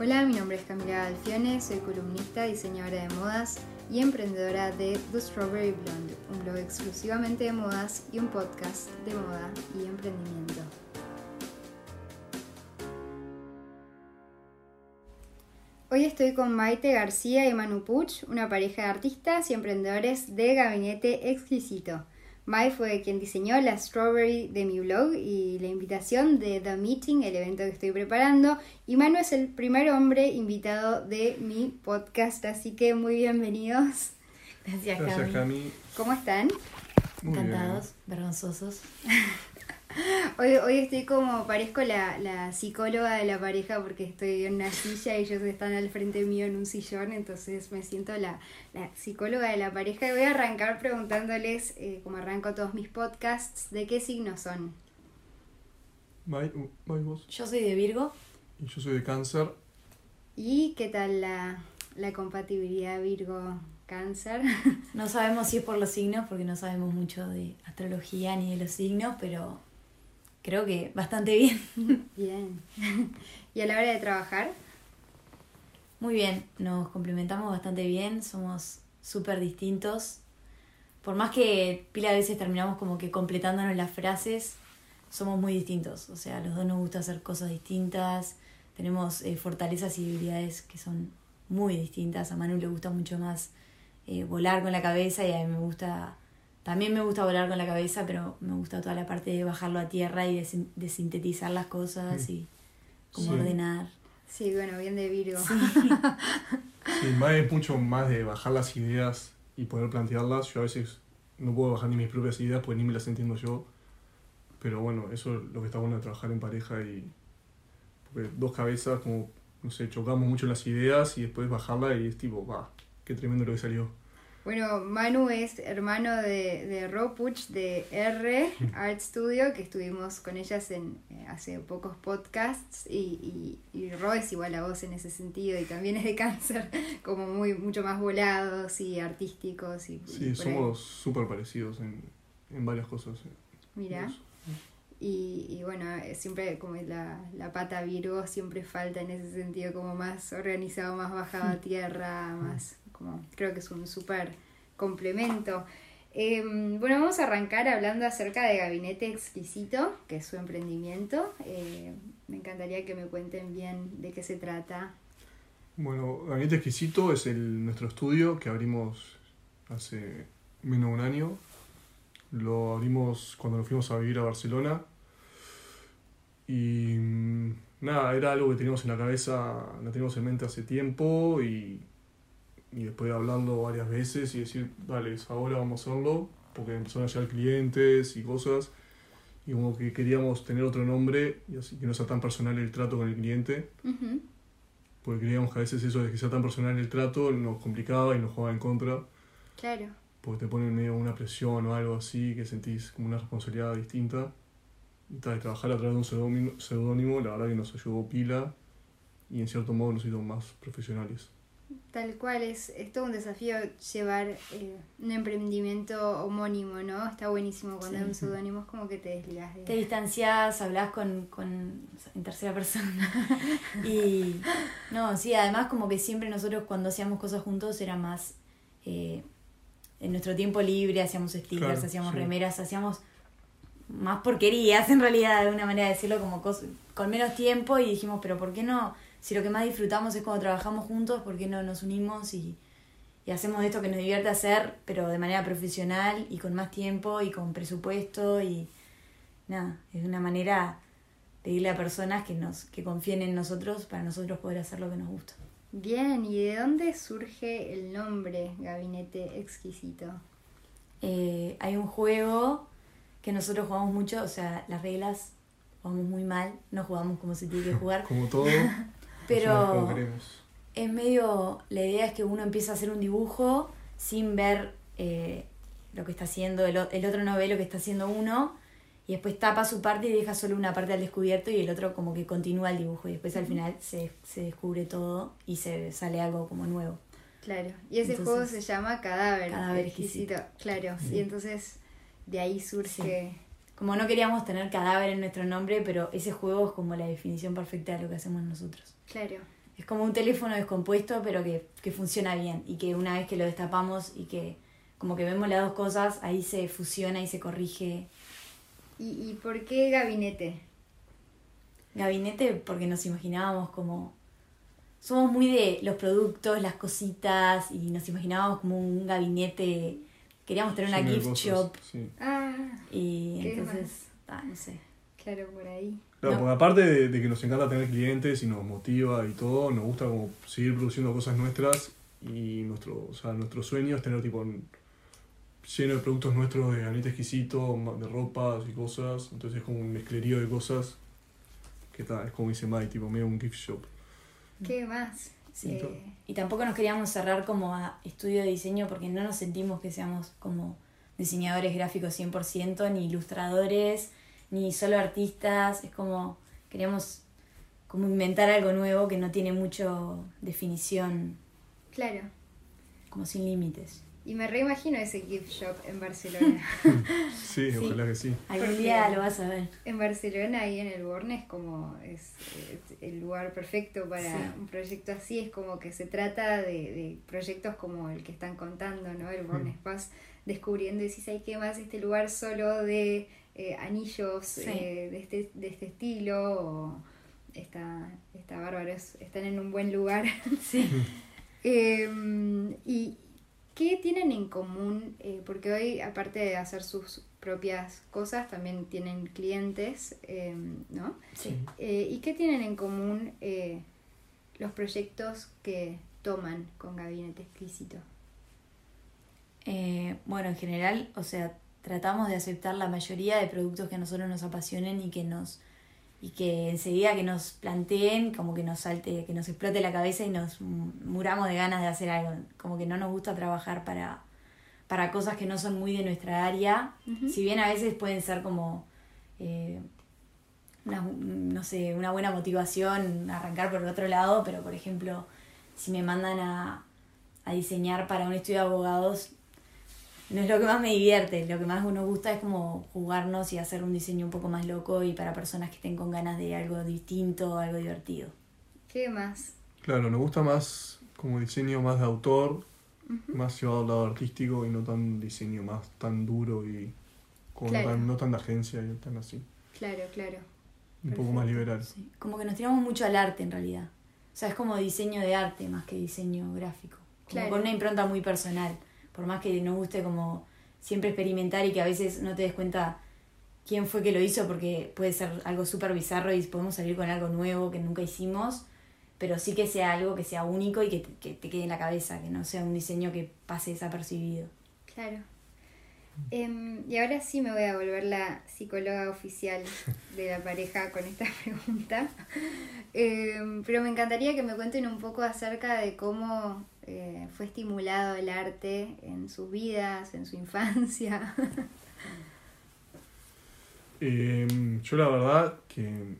Hola, mi nombre es Camila Alfione, soy columnista, diseñadora de modas y emprendedora de The Strawberry Blonde, un blog exclusivamente de modas y un podcast de moda y emprendimiento. Hoy estoy con Maite García y Manu Puch, una pareja de artistas y emprendedores de Gabinete Exquisito. Mai fue quien diseñó la strawberry de mi blog y la invitación de The Meeting, el evento que estoy preparando. Y Manu es el primer hombre invitado de mi podcast, así que muy bienvenidos. Gracias, Gracias, Cami. ¿Cómo están? Muy bien. Encantados, vergonzosos. Hoy, hoy estoy como, parezco la, la psicóloga de la pareja porque estoy en una silla y ellos están al frente mío en un sillón, entonces me siento la, la psicóloga de la pareja y voy a arrancar preguntándoles, eh, como arranco todos mis podcasts, ¿de qué signos son? Uh, vos. Yo soy de Virgo. Y yo soy de cáncer. ¿Y qué tal la, la compatibilidad Virgo-Cáncer? No sabemos si es por los signos, porque no sabemos mucho de astrología ni de los signos, pero creo que bastante bien. Bien. ¿Y a la hora de trabajar? Muy bien, nos complementamos bastante bien, somos súper distintos. Por más que pila de veces terminamos como que completándonos las frases, somos muy distintos. O sea, a los dos nos gusta hacer cosas distintas, tenemos eh, fortalezas y debilidades que son muy distintas. A Manu le gusta mucho más eh, volar con la cabeza y a mí me gusta, también me gusta volar con la cabeza, pero me gusta toda la parte de bajarlo a tierra y de, de sintetizar las cosas y como Sí. ordenar. Sí, bueno, bien de Virgo. Sí, Mai es mucho más de bajar las ideas y poder plantearlas. Yo a veces no puedo bajar ni mis propias ideas porque ni me las entiendo yo. Pero bueno, eso es lo que está bueno de trabajar en pareja y. Porque dos cabezas, como, no sé, chocamos mucho en las ideas y después bajarla y es tipo, va, qué tremendo lo que salió. Bueno, Manu es hermano de, de Ro Puch de R Art Studio, que estuvimos con ellas en eh, hace pocos podcasts, y, y, y Ro es igual a vos en ese sentido, y también es de cáncer, como muy mucho más volados y artísticos. Y, Sí, somos súper parecidos en, en varias cosas. eh. Mira. Y, y bueno, eh, siempre como la, la pata Virgo siempre falta en ese sentido, como más organizado, más bajado a tierra, más creo que es un súper complemento. Eh, bueno, vamos a arrancar hablando acerca de Gabinete Exquisito, que es su emprendimiento. Eh, me encantaría que me cuenten bien de qué se trata. Bueno, Gabinete Exquisito es nuestro estudio que abrimos hace menos de un año. Lo abrimos cuando nos fuimos a vivir a Barcelona. Y mm, nada, era algo que teníamos en la cabeza, lo teníamos en mente hace tiempo y, y después de hablarlo varias veces y decir, dale, ahora vamos a hacerlo, porque empezaron a llegar clientes y cosas. Y como que queríamos tener otro nombre y así que no sea tan personal el trato con el cliente Ujú, porque creíamos que a veces eso de que sea tan personal el trato nos complicaba y nos jugaba en contra, Claro. porque te ponen medio una presión o algo así, que sentís como una responsabilidad distinta. Y tal, trabajar a través de un seudónimo, la verdad que nos ayudó pila y en cierto modo nos hizo más profesionales. Tal cual, es, es todo un desafío llevar eh, un emprendimiento homónimo, ¿no? Está buenísimo cuando Sí. hay un seudónimo, es como que te desligas de... Te distancias, hablas con, con en tercera persona. y no, sí, además como que siempre nosotros cuando hacíamos cosas juntos era más eh, en nuestro tiempo libre, hacíamos stickers, Claro, hacíamos sí. remeras, hacíamos más porquerías en realidad, de una manera de decirlo, como con menos tiempo y dijimos, pero ¿por qué no? Si lo que más disfrutamos es cuando trabajamos juntos, ¿por qué no nos unimos y, y hacemos esto que nos divierte hacer, pero de manera profesional y con más tiempo y con presupuesto y nada, es una manera de irle a personas que nos que confíen en nosotros para nosotros poder hacer lo que nos gusta. Bien, ¿y de dónde surge el nombre Gabinete Exquisito? Eh, hay un juego que nosotros jugamos mucho, o sea, las reglas jugamos muy mal, no jugamos como se tiene que jugar, Como todo, Pero- es medio, la idea es que uno empieza a hacer un dibujo sin ver eh, lo que está haciendo, el, el otro no ve lo que está haciendo uno, y después tapa su parte y deja solo una parte al descubierto y el otro como que continúa el dibujo y después al final se, se descubre todo y se sale algo como nuevo. Claro, y ese Entonces- juego se llama Cadáver, Cadáver Exquisito. Claro, Sí. y entonces de ahí surge... Como no queríamos tener cadáver en nuestro nombre, pero ese juego es como la definición perfecta de lo que hacemos nosotros. Claro. Es como un teléfono descompuesto, pero que, que funciona bien y que una vez que lo destapamos y que como que vemos las dos cosas, ahí se fusiona y se corrige. ¿Y, y por qué gabinete? Gabinete porque nos imaginábamos como... Somos muy de los productos, las cositas y nos imaginábamos como un gabinete. Queríamos tener una gift cosas, shop sí. Ah, y ¿Qué entonces, ah, no sé. claro, por ahí. Claro, No. porque aparte de, de que nos encanta tener clientes y nos motiva y todo, nos gusta como seguir produciendo cosas nuestras y nuestro, o sea, nuestro sueño es tener tipo un- lleno de productos nuestros de gabinete exquisito, ma- de ropas y cosas, entonces es como un mezclerío de cosas que está, es como dice Mai, tipo medio un gift shop. ¿Qué más? Sí. Eh, Y tampoco nos queríamos cerrar como a estudio de diseño porque no nos sentimos que seamos como diseñadores gráficos 100%, ni ilustradores, ni solo artistas. Es como queríamos como inventar algo nuevo que no tiene mucho definición, claro. como sin límites. Y me reimagino ese gift shop en Barcelona. Sí, Sí. ojalá que sí. Algún día lo vas a ver. en Barcelona, ahí en el Borne, es como es, es el lugar perfecto para Sí. un proyecto así. Es como que se trata de, de proyectos como el que están contando, ¿no? El Borne Vas descubriendo y decís, ay, ¿qué más? Este lugar solo de eh, anillos Sí. eh, de, este, de este estilo. O está, está bárbaro, es- están en un buen lugar. Sí. Eh, ¿Y qué tienen en común? Eh, porque hoy, aparte de hacer sus propias cosas, también tienen clientes, eh, ¿no? Sí. Eh, ¿Y qué tienen en común eh, los proyectos que toman con Gabinete Exquisito? Eh, bueno, en general, o sea, tratamos de aceptar la mayoría de productos que a nosotros nos apasionen y que nos y que enseguida que nos planteen, como que nos salte, que nos explote la cabeza y nos mu- muramos de ganas de hacer algo. Como que no nos gusta trabajar para, para cosas que no son muy de nuestra área. Si bien a veces pueden ser como, eh, una, no sé, una buena motivación arrancar por el otro lado, pero por ejemplo, si me mandan a, a diseñar para un estudio de abogados, no es lo que más me divierte, lo que más nos gusta es como jugarnos y hacer un diseño un poco más loco y para personas que estén con ganas de algo distinto, algo divertido. ¿Qué más? Claro, nos gusta más como diseño más de autor, más llevado al lado artístico y no tan diseño más tan duro y como Claro. no, tan, no tan de agencia y tan así. Claro, claro. Un poco más liberal. Sí, Como que nos tiramos mucho al arte en realidad. O sea, es como diseño de arte más que diseño gráfico. Como Claro. con una impronta muy personal. Por más que nos guste como siempre experimentar y que a veces no te des cuenta quién fue que lo hizo porque puede ser algo súper bizarro y podemos salir con algo nuevo que nunca hicimos, pero sí que sea algo que sea único y que te, que te quede en la cabeza, que no sea un diseño que pase desapercibido. Claro. Em, y ahora sí me voy a volver la psicóloga oficial de la pareja con esta pregunta. Em, pero me encantaría que me cuenten un poco acerca de cómo eh, fue estimulado el arte en sus vidas, en su infancia. Eh, yo la verdad que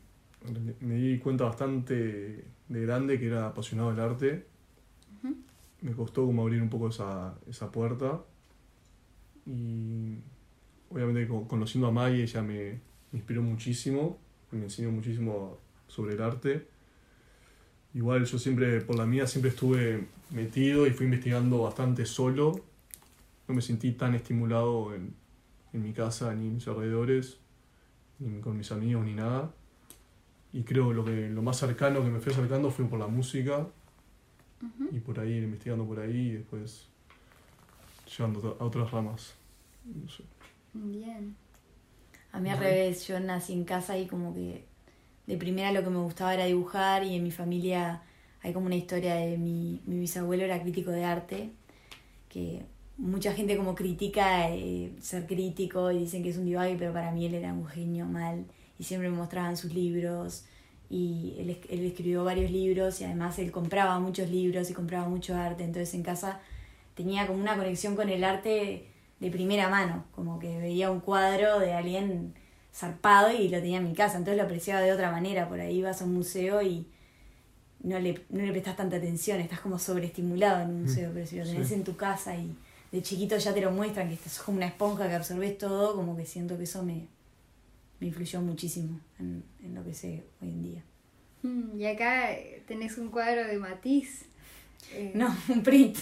me di cuenta bastante de grande que era apasionado del arte. Me costó como abrir un poco esa, esa puerta. Y obviamente co- conociendo a Maggie ella me inspiró muchísimo, me enseñó muchísimo sobre el arte. Igual yo siempre, por la mía, siempre estuve metido y fui investigando bastante solo. No me sentí tan estimulado en, en mi casa ni en mis alrededores, ni con mis amigos ni nada. Y creo lo que lo más cercano que me fui acercando fue por la música y por ahí investigando por ahí y después llevando a otras ramas. No sé. Bien. A mí al revés, yo nací en casa y como que de primera lo que me gustaba era dibujar y en mi familia hay como una historia de mi, mi bisabuelo era crítico de arte, que mucha gente como critica eh, ser crítico y dicen que es un divague, pero para mí él era un genio mal y siempre me mostraban sus libros y él, él escribió varios libros y además él compraba muchos libros y compraba mucho arte, entonces en casa tenía como una conexión con el arte de primera mano, como que veía un cuadro de alguien zarpado y lo tenía en mi casa, entonces lo apreciaba de otra manera, por ahí vas a un museo y no le, no le prestas tanta atención, estás como sobreestimulado en un museo, pero si lo tenés Sí. en tu casa y de chiquito ya te lo muestran, que estás como una esponja que absorbes todo, como que siento que eso me, me influyó muchísimo en, en lo que sé hoy en día. Mm, Y acá eh, tenés un cuadro de Matisse. Eh, no, un print.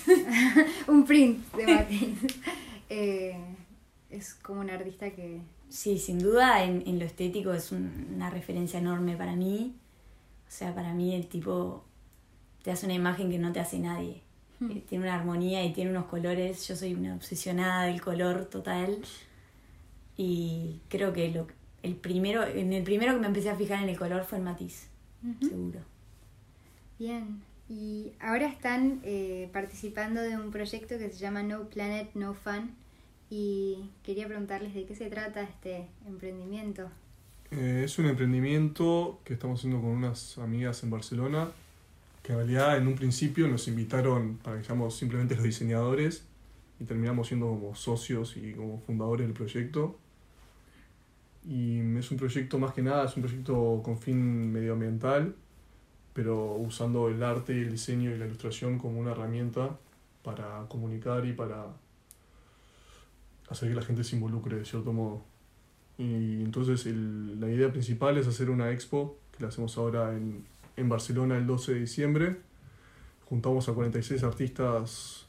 un print de Matisse. Eh, es como un artista que... Sí, sin duda en, en lo estético es una referencia enorme para mí. O sea, para mí el tipo te hace una imagen que no te hace nadie. Hmm. Eh, tiene una armonía y tiene unos colores. Yo soy una obsesionada del color total. Y creo que lo, el primero, en el primero que me empecé a fijar en el color fue en Matisse, seguro. Bien, y ahora están eh, participando de un proyecto que se llama No Planet, No Fun. Y quería preguntarles de qué se trata este emprendimiento. Eh, es un emprendimiento que estamos haciendo con unas amigas en Barcelona, que en realidad en un principio nos invitaron para que seamos simplemente los diseñadores y terminamos siendo como socios y como fundadores del proyecto. Y es un proyecto más que nada, es un proyecto con fin medioambiental, pero usando el arte, el diseño y la ilustración como una herramienta para comunicar y para hacer que la gente se involucre de cierto modo. Y entonces el, la idea principal es hacer una expo, que la hacemos ahora en, en Barcelona el 12 de diciembre. Juntamos a 46 artistas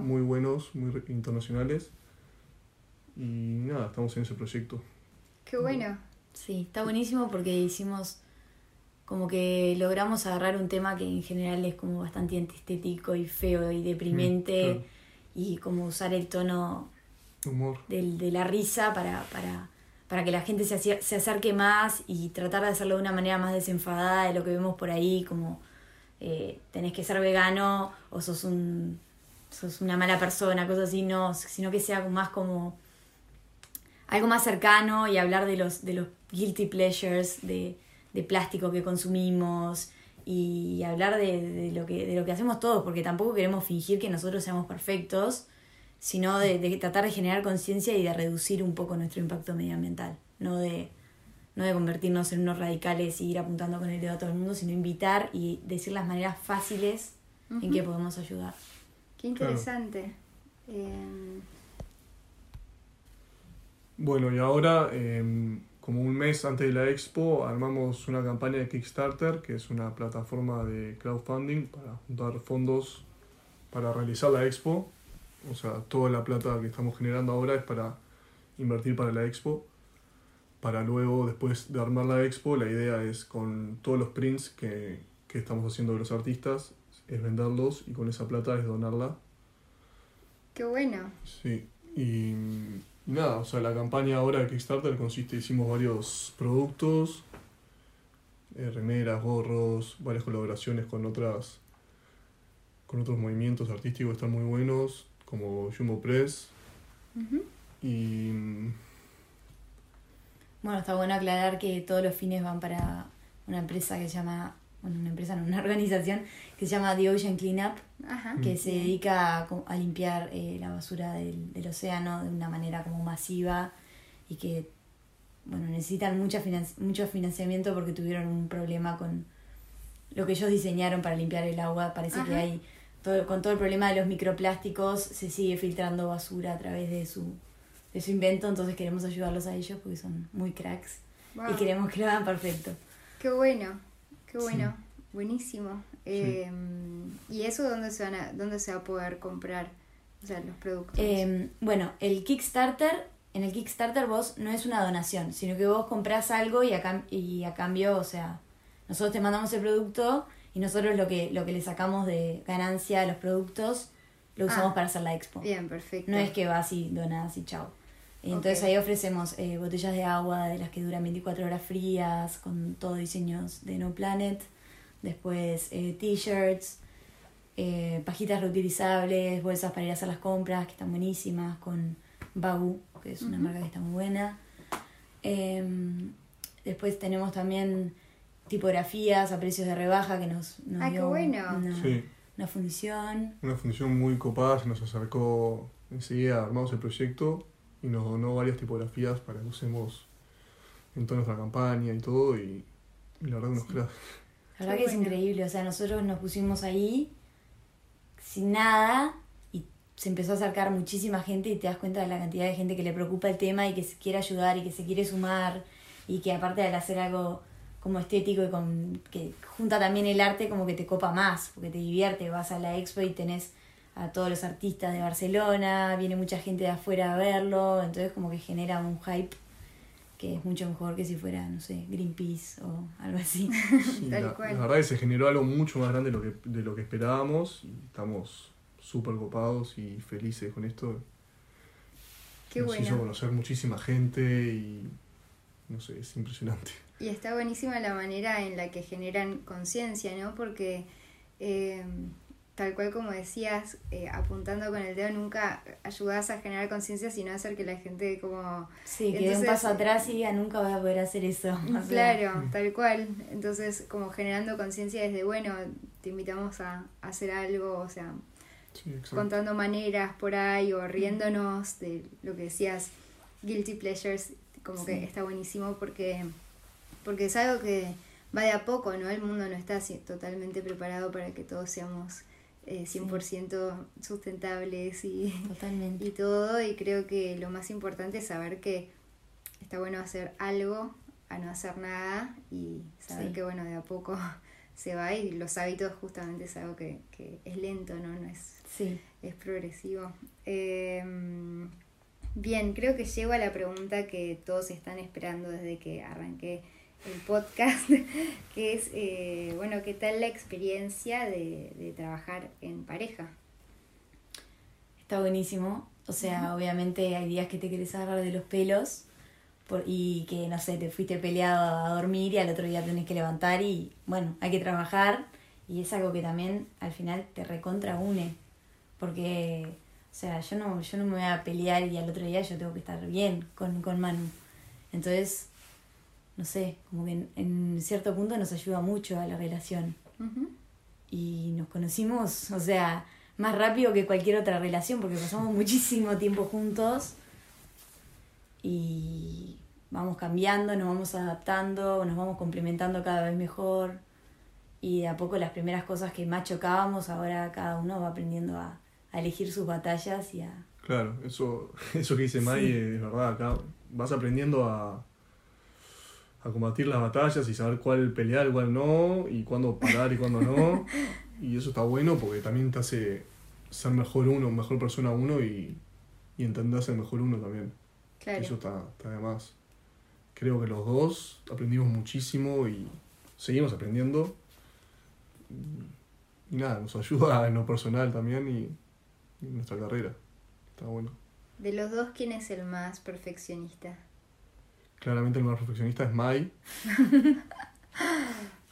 muy buenos, muy internacionales. Y nada, estamos en ese proyecto. Qué bueno. Sí, está buenísimo porque hicimos como que logramos agarrar un tema que en general es como bastante antiestético y feo y deprimente mm, y como usar el tono Humor. De, de la risa para, para, para que la gente se, se acerque más y tratar de hacerlo de una manera más desenfadada de lo que vemos por ahí, como eh, tenés que ser vegano o sos un sos una mala persona, cosas así, no, sino que sea más como algo más cercano y hablar de los, de los guilty pleasures de, de plástico que consumimos y hablar de, de, lo que, de lo que hacemos todos, porque tampoco queremos fingir que nosotros seamos perfectos, sino de, de tratar de generar conciencia y de reducir un poco nuestro impacto medioambiental, no de, no de convertirnos en unos radicales y ir apuntando con el dedo a todo el mundo, sino invitar y decir las maneras fáciles en que podemos ayudar. Qué interesante. Eh, bueno, y ahora, em, como un mes antes de la expo, armamos una campaña de Kickstarter, que es una plataforma de crowdfunding para juntar fondos para realizar la expo. O sea, toda la plata que estamos generando ahora es para invertir para la expo. Para luego, después de armar la expo, la idea es con todos los prints que, que estamos haciendo de los artistas, es venderlos y con esa plata es donarla. Qué bueno. Sí, y nada, o sea, la campaña ahora de Kickstarter consiste, hicimos varios productos, eh, remeras, gorros, varias colaboraciones con otras con otros movimientos artísticos están muy buenos, como Jumbo Press. Y bueno, está bueno aclarar que todos los fines van para una empresa que se llama bueno, una empresa, no, una organización que se llama The Ocean Cleanup, que se dedica a, limpiar eh, la basura del, del, océano de una manera como masiva y que, bueno, necesitan mucha mucho financiamiento porque tuvieron un problema con lo que ellos diseñaron para limpiar el agua. Parece que hay, todo, con todo el problema de los microplásticos, se sigue filtrando basura a través de su, de su invento, entonces queremos ayudarlos a ellos porque son muy cracks y queremos que lo hagan perfecto. Qué bueno. Qué bueno, buenísimo. Em, ¿Y eso dónde se, van a, dónde se va a poder comprar? O sea, los productos. Em, bueno, el Kickstarter, en el Kickstarter vos no es una donación, sino que vos comprás algo y a, y a cambio, o sea, nosotros te mandamos el producto y nosotros lo que, lo que le sacamos de ganancia a los productos lo usamos ah, para hacer la expo. Bien, perfecto. No es que vas y donas y chao. Entonces ahí ofrecemos eh, botellas de agua de las que duran 24 horas frías, con todo diseños de No Planet. Después eh, t-shirts, eh, pajitas reutilizables, bolsas para ir a hacer las compras, que están buenísimas, con Bagu, que es una marca que está muy buena. Em, después tenemos también tipografías a precios de rebaja que nos, nos dio Una, una fundición. Una fundición muy copada, se nos acercó enseguida, armamos el proyecto y nos donó varias tipografías para que usemos en toda nuestra campaña y todo y, la verdad que nos La verdad que es increíble, o sea, nosotros nos pusimos ahí sin nada y se empezó a acercar muchísima gente y te das cuenta de la cantidad de gente que le preocupa el tema y que se quiere ayudar y que se quiere sumar y que aparte de hacer algo como estético y con que junta también el arte como que te copa más, porque te divierte, vas a la expo y tenés a todos los artistas de Barcelona, viene mucha gente de afuera a verlo, entonces como que genera un hype que es mucho mejor que si fuera, no sé, Greenpeace o algo así. Sí, Tal la, cual. la verdad que se generó algo mucho más grande de lo que, de lo que esperábamos y estamos súper copados y felices con esto. Qué Nos hizo bueno. conocer muchísima gente y no sé, es impresionante. Y está buenísima la manera en la que generan conciencia, ¿no? Porque eh, tal cual como decías, eh, apuntando con el dedo nunca ayudas a generar conciencia, sino a hacer que la gente como... Sí, que dé un paso atrás y diga nunca voy a poder hacer eso. O sea, Claro, tal cual. Entonces, como generando conciencia desde, bueno, te invitamos a, a hacer algo, o sea, Sí, contando maneras por ahí o riéndonos de lo que decías, guilty pleasures, como que está buenísimo porque, porque es algo que va de a poco, ¿no? El mundo no está así totalmente preparado para que todos seamos eh, 100% sustentables y, Totalmente. y todo, y creo que lo más importante es saber que está bueno hacer algo a no hacer nada y saber Sí. que, bueno, de a poco se va y los hábitos justamente es algo que, que es lento, ¿no? No es Sí. es progresivo. Eh, bien, creo que llego a la pregunta que todos están esperando desde que arranqué el podcast, que es, eh, bueno, ¿qué tal la experiencia de, de trabajar en pareja? Está buenísimo. O sea, obviamente hay días que te querés agarrar de los pelos por, y que, no sé, te fuiste peleado a dormir y al otro día tenés que levantar y, bueno, hay que trabajar y es algo que también al final te recontra une. Porque, o sea, yo no, yo no me voy a pelear y al otro día yo tengo que estar bien con, con Manu. Entonces, no sé, como que en, en cierto punto nos ayuda mucho a la relación Ujú. y nos conocimos, o sea, más rápido que cualquier otra relación porque pasamos muchísimo tiempo juntos y vamos cambiando, nos vamos adaptando, nos vamos complementando cada vez mejor y de a poco las primeras cosas que más chocábamos, ahora cada uno va aprendiendo a, a elegir sus batallas y a... Claro, eso, eso que dice Mai Sí. es verdad. Acá vas aprendiendo a, a combatir las batallas y saber cuál pelear, cuál no, y cuándo parar y cuándo no. Y eso está bueno porque también te hace ser mejor uno, mejor persona uno y, y entenderse mejor uno también. Claro. Eso está, está de más. Creo que los dos aprendimos muchísimo y seguimos aprendiendo. Y nada, nos ayuda en lo personal también y, nuestra carrera. Está bueno. De los dos, ¿quién es el más perfeccionista? Claramente el más perfeccionista es Mai.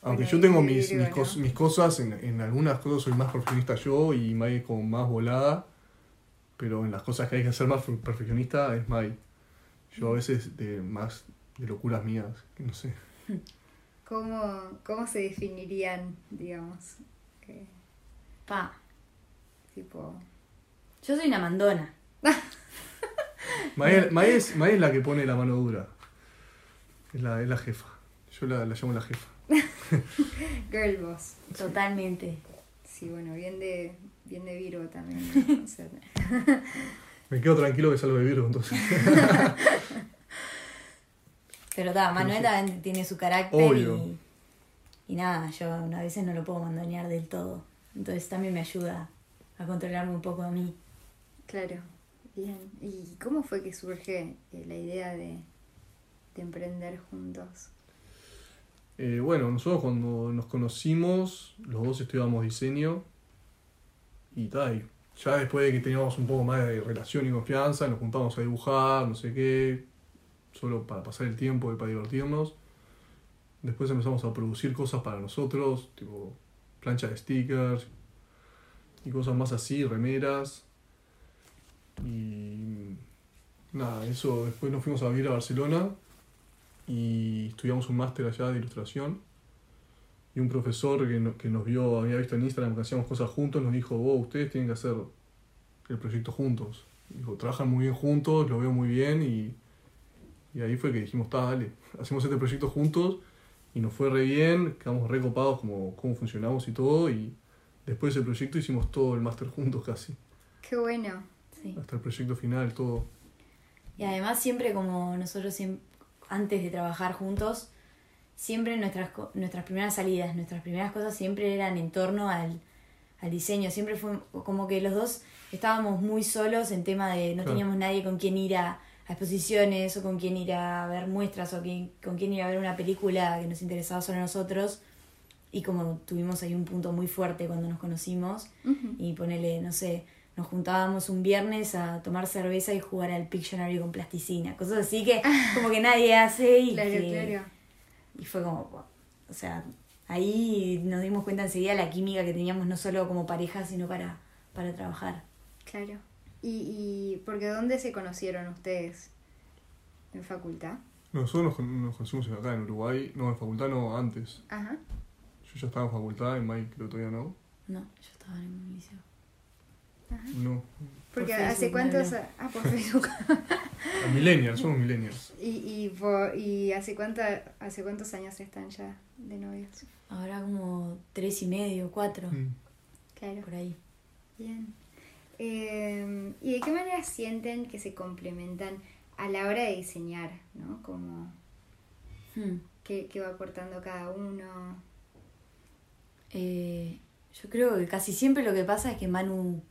Aunque Bueno, yo tengo mis, mis, mis cosas, en, en algunas cosas soy más perfeccionista yo y Mai es como más volada, pero en las cosas que hay que ser más per- perfeccionista es Mai. Yo a veces de más de locuras mías, que no sé. ¿Cómo, cómo se definirían, digamos? Eh, Pa, tipo... yo soy una mandona. Mai, es- Mai es, es la que pone la mano dura. Es la, es la jefa. Yo la, la llamo la jefa. Girl boss. Totalmente. Sí, bueno, bien de, bien de Virgo también. ¿no? O sea, Me quedo tranquilo que salgo de Virgo entonces. Pero ta, Manuel sí. también tiene su carácter Obvio. y, y nada, yo a veces no lo puedo mandonear del todo. Entonces también me ayuda a controlarme un poco a mí. Claro, bien. ¿Y cómo fue que surge eh, la idea de, de emprender juntos? Eh, bueno, nosotros cuando nos conocimos, los dos estudiábamos diseño y tal. Ya después de que teníamos un poco más de relación y confianza, nos juntamos a dibujar, no sé qué, solo para pasar el tiempo y para divertirnos. Después empezamos a producir cosas para nosotros, tipo plancha de stickers y cosas más así, remeras. Y nada, eso después nos fuimos a vivir a Barcelona y estudiamos un máster allá de ilustración. Y un profesor que, no- que nos vio, había visto en Instagram que hacíamos cosas juntos, nos dijo, oh, ustedes tienen que hacer el proyecto juntos. Dijo, trabajan muy bien juntos, lo veo muy bien y, y ahí fue que dijimos, está, dale, hacemos este proyecto juntos y nos fue re bien, quedamos re copados como cómo funcionamos y todo y después del proyecto hicimos todo el máster juntos casi, Qué bueno. Sí. hasta el proyecto final, todo. Y además siempre como nosotros antes de trabajar juntos, siempre nuestras, co- nuestras primeras salidas, nuestras primeras cosas siempre eran en torno al, al diseño. Siempre fue como que los dos estábamos muy solos en tema de no Claro. teníamos nadie con quien ir a, a exposiciones o con quien ir a ver muestras o quien- con quien ir a ver una película que nos interesaba solo a nosotros. Y como tuvimos ahí un punto muy fuerte cuando nos conocimos y ponele, no sé, nos juntábamos un viernes a tomar cerveza y jugar al Pictionary con plasticina, cosas así que como que nadie hace y Claro, que- claro. y fue como, o sea, ahí nos dimos cuenta enseguida la química que teníamos no solo como pareja, sino para, para trabajar. Claro. ¿Y, y porque dónde se conocieron ustedes? ¿En facultad? Nosotros nos, con- nos conocimos acá en Uruguay, no, en facultad no, antes. Ajá. Yo ya estaba en facultad, en Mike creo que todavía no. No, yo estaba en un liceo. No. Porque hace cuántos... no, Ah, por Facebook. A millennials, somos millennials. ¿Y, y, por- y hace, cuánta, hace cuántos años están ya de novios? Ahora como tres y medio, cuatro, Mm. Claro. por ahí. Bien. Eh, ¿Y de qué manera sienten que se complementan a la hora de diseñar? ¿No? Como Hmm. qué, qué va aportando cada uno. Eh, yo creo que casi siempre lo que pasa es que Manu,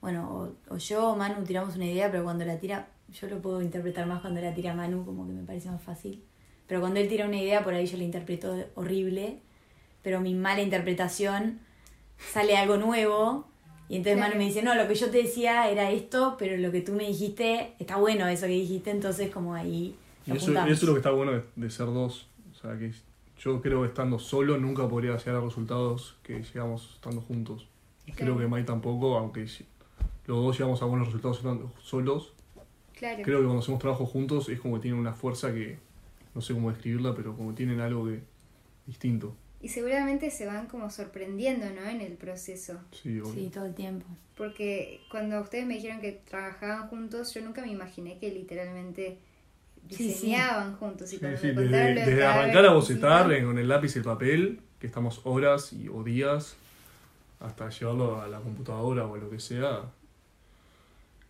bueno, o, o yo o Manu tiramos una idea, pero cuando la tira, yo lo puedo interpretar más cuando la tira Manu, como que me parece más fácil. Pero cuando él tira una idea, por ahí yo la interpreto horrible, pero mi mala interpretación sale algo nuevo. Y entonces Claro. Manu me dice, no, lo que yo te decía era esto, pero lo que tú me dijiste, está bueno eso que dijiste, entonces como ahí... Y eso, eso es lo que está bueno de, de ser dos. O sea, que yo creo que estando solo nunca podría llegar a resultados que llegamos estando juntos. Y Claro. creo que Mike tampoco, aunque los dos llegamos a buenos resultados solos. Claro. Creo que cuando hacemos trabajo juntos es como que tienen una fuerza que no sé cómo describirla, pero como tienen algo que distinto. Y seguramente se van como sorprendiendo, ¿no? En el proceso. Sí, obvio. Sí, todo el tiempo. Porque cuando ustedes me dijeron que trabajaban juntos, yo nunca me imaginé que literalmente Sí, sí. diseñaban juntos. Y Sí, cuando sí, me desde, de arrancar a bocetar eh, con el lápiz y el papel, que estamos horas y, o días, hasta llevarlo a la computadora o a lo que sea,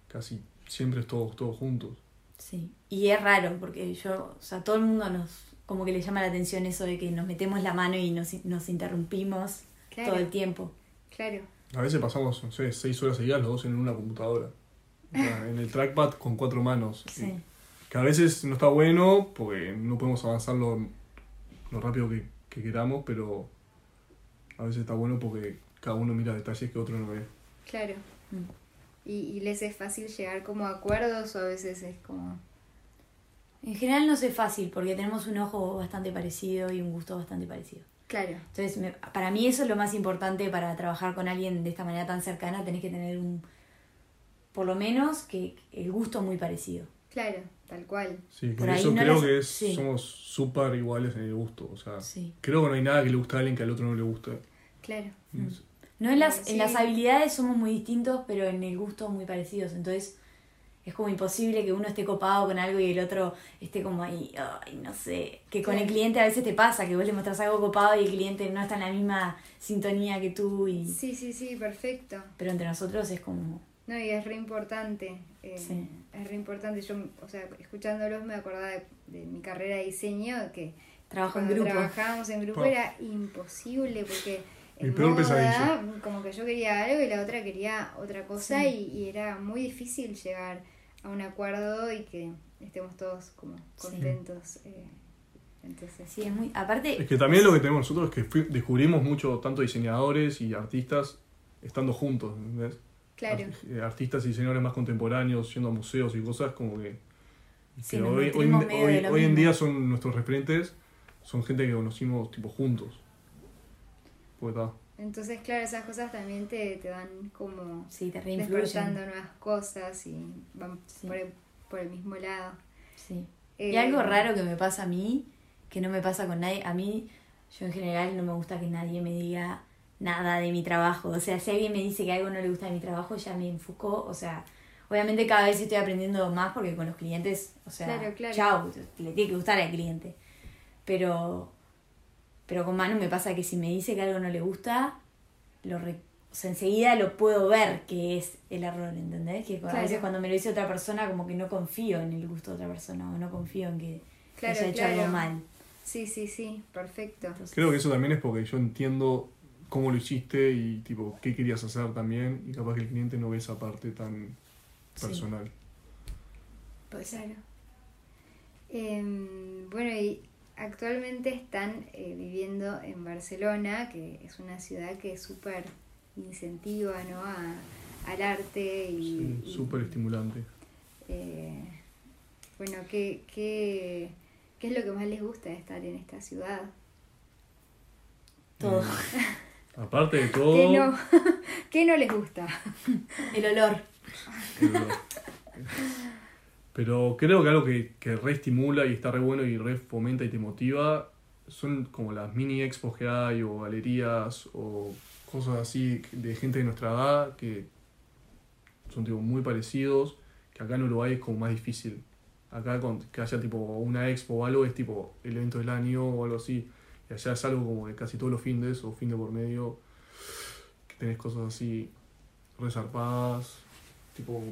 casi siempre es todos, todos juntos. Sí, y es raro porque yo, o sea, todo el mundo nos, como que le llama la atención eso de que nos metemos la mano y nos, nos interrumpimos Claro. todo el tiempo. Claro. A veces pasamos, no sé, seis horas seguidas los dos en una computadora. En el trackpad con cuatro manos. Sí, que a veces no está bueno porque no podemos avanzar lo, lo rápido que, que queramos, pero a veces está bueno porque cada uno mira detalles que otro no ve. Claro. Mm. Y, y les es fácil llegar como a acuerdos o a veces es como... En general no es fácil porque tenemos un ojo bastante parecido y un gusto bastante parecido. Claro. Entonces, me- para mí eso es lo más importante para trabajar con alguien de esta manera tan cercana, tenés que tener un, por lo menos, que el gusto muy parecido. Claro, tal cual. Sí, Por eso no creo las- que es, sí. somos súper iguales en el gusto. O sea, Sí. creo que no hay nada que le guste a alguien que al otro no le guste. Claro. Mm. No en las, Sí. en las habilidades somos muy distintos, pero en el gusto muy parecidos. Entonces es como imposible que uno esté copado con algo y el otro esté como ahí, ay, no sé. Que con el cliente a veces te pasa, que vos le mostrás algo copado y el cliente no está en la misma sintonía que tú. Y... Sí, sí, sí, perfecto. Pero entre nosotros es como... No, y es re importante. eh, Sí. Es re importante. Yo, o sea, escuchándolos me acordaba de, de mi carrera de diseño, que Trabajo en grupo. trabajábamos en grupo era imposible porque Mi peor moda, pesadilla. como que yo quería algo y la otra quería otra cosa Sí. y, y era muy difícil llegar a un acuerdo y que estemos todos como Sí. contentos. eh, entonces, Sí, es muy... Aparte... Es que también lo que tenemos nosotros es que descubrimos mucho, tanto diseñadores y artistas, estando juntos. ¿entendés? claro, Art- eh, Artistas y diseñadores más contemporáneos, yendo a museos y cosas como que. Sí, que nos hoy, hoy, hoy- en día son nuestros referentes, son gente que conocimos tipo juntos. Está. entonces claro, esas cosas también te, te van como Sí, te despertando nuevas cosas y van Sí. por, el, por el mismo lado. Sí. Eh, Y algo raro que me pasa a mí, que no me pasa con nadie, a mí, yo en general no me gusta que nadie me diga nada de mi trabajo. O sea, si alguien me dice que algo no le gusta de mi trabajo, ya me enfocó. O sea, obviamente cada vez estoy aprendiendo más porque con los clientes, o sea, Claro, claro. chao, le tiene que gustar al cliente. Pero, pero con Manu me pasa que si me dice que algo no le gusta, lo re- o sea, enseguida lo puedo ver que es el error, ¿entendés? Que a veces cuando me lo dice otra persona como que no confío en el gusto de otra persona o no confío en que Claro, haya hecho claro. algo mal. Sí, sí, sí, perfecto. Entonces, Creo que eso también es porque yo entiendo cómo lo hiciste y tipo qué querías hacer también y capaz que el cliente no ve esa parte tan personal. puede ser. Claro. Em, bueno, y actualmente están eh, viviendo en Barcelona, que es una ciudad que es súper incentiva ¿no? a, al arte y... Sí, súper estimulante. eh, bueno, ¿qué, qué, ¿qué es lo que más les gusta de estar en esta ciudad? Todo. Eh, aparte de todo, ¿Qué no, ¿Qué no les gusta? El olor. el olor. Pero creo que algo que, que re estimula y está re bueno y re fomenta y te motiva son como las mini expos que hay o galerías o cosas así de gente de nuestra edad que son tipo muy parecidos, que acá en Uruguay es como más difícil. Acá con, que haya tipo una expo o algo es tipo el evento del año o algo así. Y allá es algo como de casi todos los fines o fin de por medio que tenés cosas así resarpadas, tipo,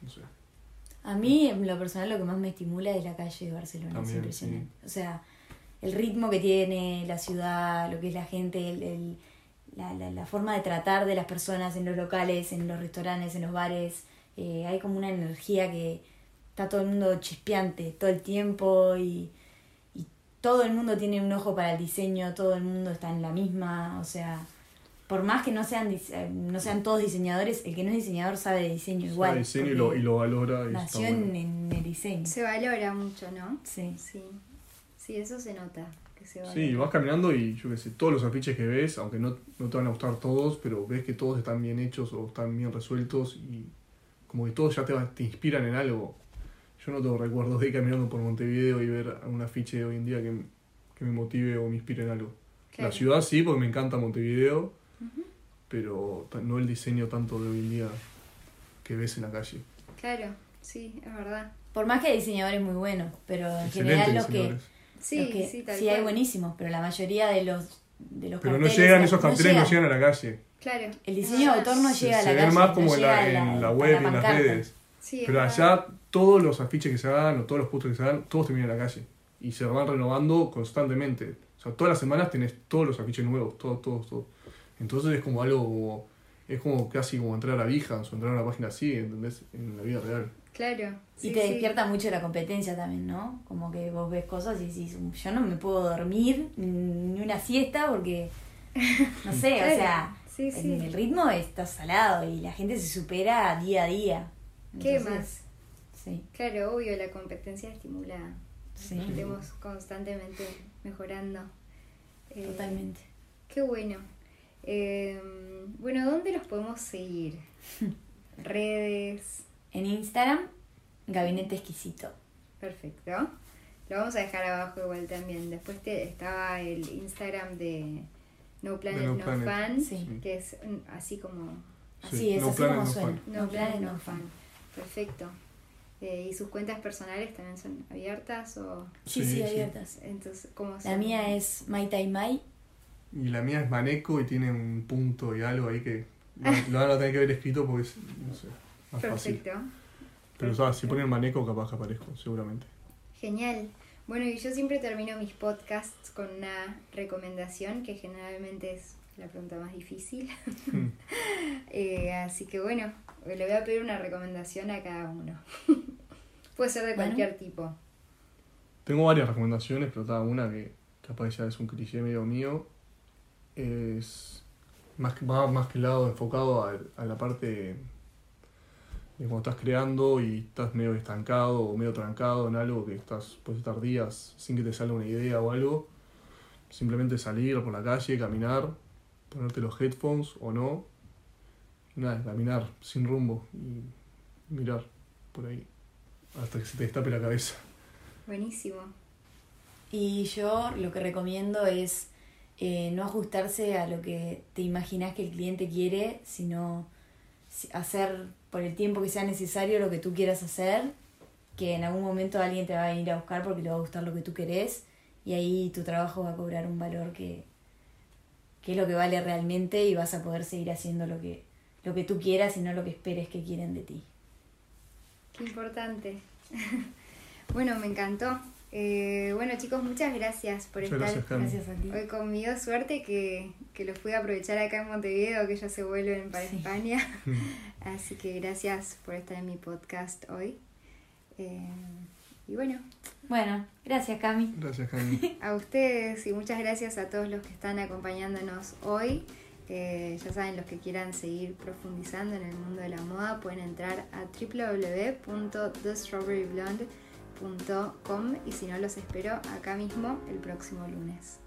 no sé. A mí, en lo personal, lo que más me estimula es la calle de Barcelona. es impresionante. O sea, el ritmo que tiene la ciudad, lo que es la gente, el, el- la, la, la forma de tratar de las personas en los locales, en los restaurantes, en los bares. eh, hay como una energía que está todo el mundo chispeante todo el tiempo y, y todo el mundo tiene un ojo para el diseño, todo el mundo está en la misma. O sea, por más que no sean, dise- eh, no sean todos diseñadores, el que no es diseñador sabe de diseño igual. Sabe diseño y lo, porque y lo valora. Y Nació en, bueno. en el diseño. Se valora mucho, ¿no? Sí. Sí, sí, eso se nota, que se valora. Sí, vas caminando y yo qué sé, todos los afiches que ves, aunque no, no te van a gustar todos, pero ves que todos están bien hechos o están bien resueltos y como que todos ya te, va- te inspiran en algo. Yo no tengo recuerdos de ir caminando por Montevideo y ver un afiche de hoy en día que, que me motive o me inspire en algo. Claro. La ciudad sí, porque me encanta Montevideo, pero no el diseño tanto de hoy en día que ves en la calle. Claro, sí, es verdad. Por más que hay diseñadores muy buenos, pero en general los que. Sí, los que- sí, tal sí cual. hay buenísimos, pero la mayoría de los de los Pero no llegan esos carteles, no llegan. llegan a la calle. Claro. El diseño de autor no Se, llega a la se calle. ven más no como en llega la, a en la a web y en las redes. Sí, Pero verdad. allá todos los afiches que se hagan o todos los postres que se hagan, todos terminan en la calle. Y se van renovando constantemente. O sea, todas las semanas tenés todos los afiches nuevos, todos, todos, todos. Entonces es como algo como... Es como casi como entrar a Behance o entrar a una página así, ¿entendés? En la vida real. Claro. Y te sí. despierta mucho la competencia también, ¿no? Como que vos ves cosas y decís, yo no me puedo dormir ni una siesta porque, no sé, Claro, o sea, sí, sí. el ritmo está salado y la gente se supera día a día. ¿Qué más? Sí, Claro, obvio, la competencia estimula sí, que estemos constantemente mejorando. Eh, totalmente. Qué bueno. Eh, bueno, ¿dónde los podemos seguir? Redes. En Instagram, Gabinete Exquisito. Perfecto. Lo vamos a dejar abajo igual también. Después te, estaba el Instagram de No Planet De No No, Planet. Fan, Sí. que es así como Así es, no así planes, como no suena. fan. No, Planet No Fan. Perfecto. Eh, ¿Y sus cuentas personales también son abiertas o Sí, Sí, sí, sí. abiertas. entonces cómo La son? mía es Mai Tai Mai. Y la mía es Maneco y tiene un punto y algo ahí que lo, van a tener que ver escrito porque es, no sé, más fácil. Perfecto. Pero o sea, si ponen Maneco capaz que aparezco, seguramente. Genial. Bueno, y yo siempre termino mis podcasts con una recomendación que generalmente es la pregunta más difícil. Mm. Eh, así que bueno, le voy a pedir una recomendación a cada uno. Puede ser de Bueno. cualquier tipo. Tengo varias recomendaciones, pero cada una que capaz ya es un cliché medio mío. Es más que, va más que el lado enfocado a, a la parte de cuando estás creando y estás medio estancado o medio trancado en algo que estás puedes estar días sin que te salga una idea o algo. Simplemente salir por la calle, caminar, ponerte los headphones o no. Nada, caminar sin rumbo y mirar por ahí hasta que se te destape la cabeza. Buenísimo. Y yo lo que recomiendo es eh, no ajustarse a lo que te imaginas que el cliente quiere, sino si- hacer por el tiempo que sea necesario lo que tú quieras hacer, que en algún momento alguien te va a ir a buscar porque le va a gustar lo que tú querés y ahí tu trabajo va a cobrar un valor que, que es lo que vale realmente y vas a poder seguir haciendo lo que, lo que tú quieras y no lo que esperes que quieren de ti. Qué importante. bueno, me encantó. Eh, bueno chicos, muchas gracias por Muchas estar gracias, Cami. Gracias a ti. hoy conmigo. Suerte que, que los pude aprovechar acá en Montevideo, que ya se vuelven para Sí. España. Así que gracias por estar en mi podcast hoy. Eh, y bueno, Bueno, gracias Cami. Gracias, Cami. a ustedes y muchas gracias a todos los que están acompañándonos hoy. Eh, ya saben, los que quieran seguir profundizando en el mundo de la moda pueden entrar a www.thestrawberryblonde.com y si no los espero acá mismo el próximo lunes.